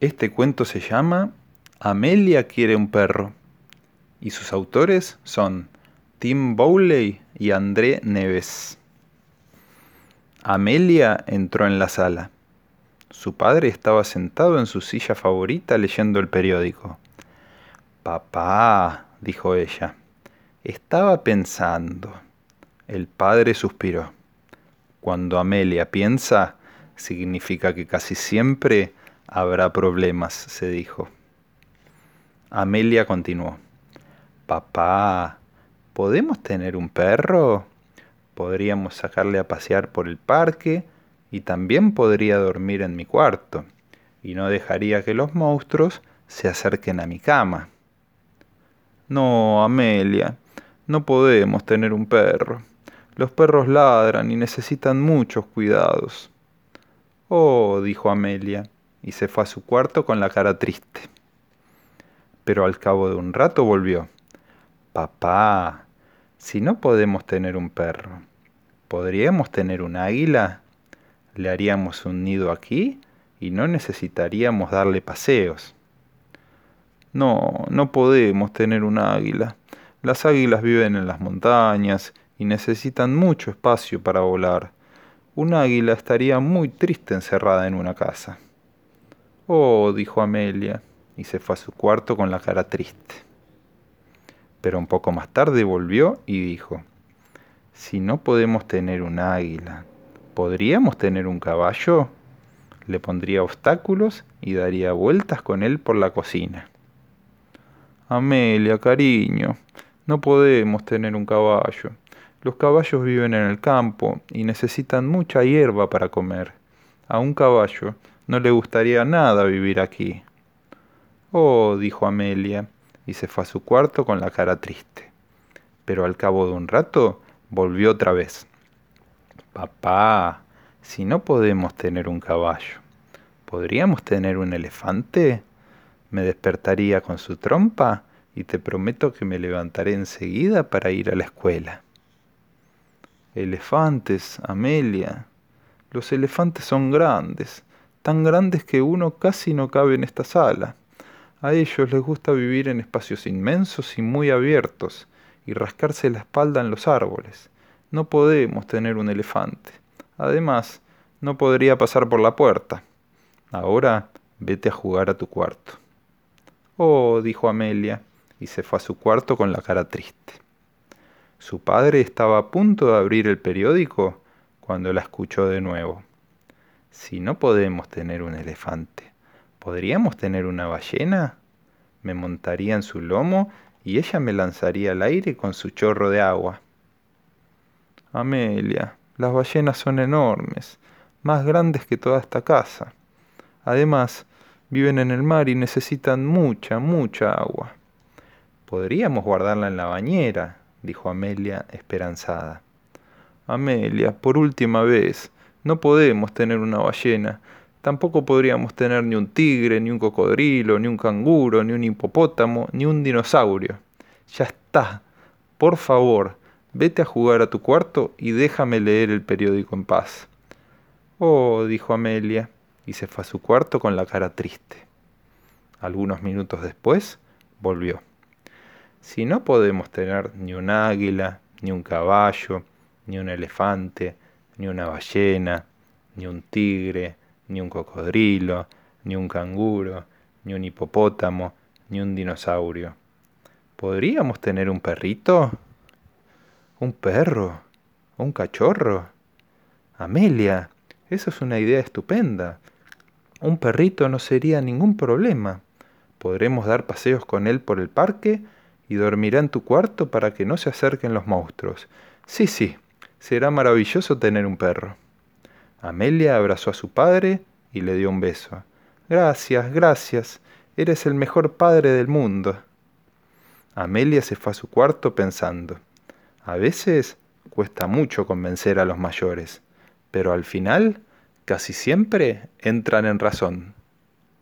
Este cuento se llama Amelia quiere un perro y sus autores son Tim Bowley y André Neves. Amelia entró en la sala. Su padre estaba sentado en su silla favorita leyendo el periódico. Papá, dijo ella, estaba pensando. El padre suspiró. Cuando Amelia piensa, significa que casi siempre habrá problemas, se dijo. Amelia continuó. Papá, ¿podemos tener un perro? Podríamos sacarle a pasear por el parque y también podría dormir en mi cuarto y no dejaría que los monstruos se acerquen a mi cama. No, Amelia, no podemos tener un perro. Los perros ladran y necesitan muchos cuidados. Oh, dijo Amelia, y se fue a su cuarto con la cara triste. Pero al cabo de un rato volvió. Papá, si no podemos tener un perro, ¿podríamos tener un águila? Le haríamos un nido aquí y no necesitaríamos darle paseos. No, no podemos tener un águila. Las águilas viven en las montañas y necesitan mucho espacio para volar. Un águila estaría muy triste encerrada en una casa. Oh, dijo Amelia, y se fue a su cuarto con la cara triste. Pero un poco más tarde volvió y dijo, si no podemos tener un águila, ¿podríamos tener un caballo? Le pondría obstáculos y daría vueltas con él por la cocina. Amelia, cariño, no podemos tener un caballo. Los caballos viven en el campo y necesitan mucha hierba para comer. A un caballo no le gustaría nada vivir aquí. Oh, dijo Amelia, y se fue a su cuarto con la cara triste. Pero al cabo de un rato volvió otra vez. Papá, si no podemos tener un caballo, ¿podríamos tener un elefante? Me despertaría con su trompa y te prometo que me levantaré enseguida para ir a la escuela. Elefantes, Amelia. Los elefantes son grandes tan grandes que uno casi no cabe en esta sala. A ellos les gusta vivir en espacios inmensos y muy abiertos, y rascarse la espalda en los árboles. No podemos tener un elefante. Además, no podría pasar por la puerta. Ahora vete a jugar a tu cuarto. Oh, dijo Amelia, y se fue a su cuarto con la cara triste. Su padre estaba a punto de abrir el periódico cuando la escuchó de nuevo. Si no podemos tener un elefante, ¿podríamos tener una ballena? Me montaría en su lomo y ella me lanzaría al aire con su chorro de agua. Amelia, las ballenas son enormes, más grandes que toda esta casa. Además, viven en el mar y necesitan mucha, mucha agua. Podríamos guardarla en la bañera, dijo Amelia esperanzada. Amelia, por última vez, no podemos tener una ballena. Tampoco podríamos tener ni un tigre, ni un cocodrilo, ni un canguro, ni un hipopótamo, ni un dinosaurio. Ya está. Por favor, vete a jugar a tu cuarto y déjame leer el periódico en paz. Oh, dijo Amelia, y se fue a su cuarto con la cara triste. Algunos minutos después, volvió. Si no podemos tener ni un águila, ni un caballo, ni un elefante, ni una ballena, ni un tigre, ni un cocodrilo, ni un canguro, ni un hipopótamo, ni un dinosaurio. ¿Podríamos tener un perrito? ¿Un perro? ¿Un cachorro? Amelia, eso es una idea estupenda. Un perrito no sería ningún problema. Podremos dar paseos con él por el parque y dormirá en tu cuarto para que no se acerquen los monstruos. Sí, sí, Será maravilloso tener un perro. Amelia abrazó a su padre y le dio un beso. Gracias, gracias. Eres el mejor padre del mundo. Amelia se fue a su cuarto pensando. A veces cuesta mucho convencer a los mayores, pero al final casi siempre entran en razón.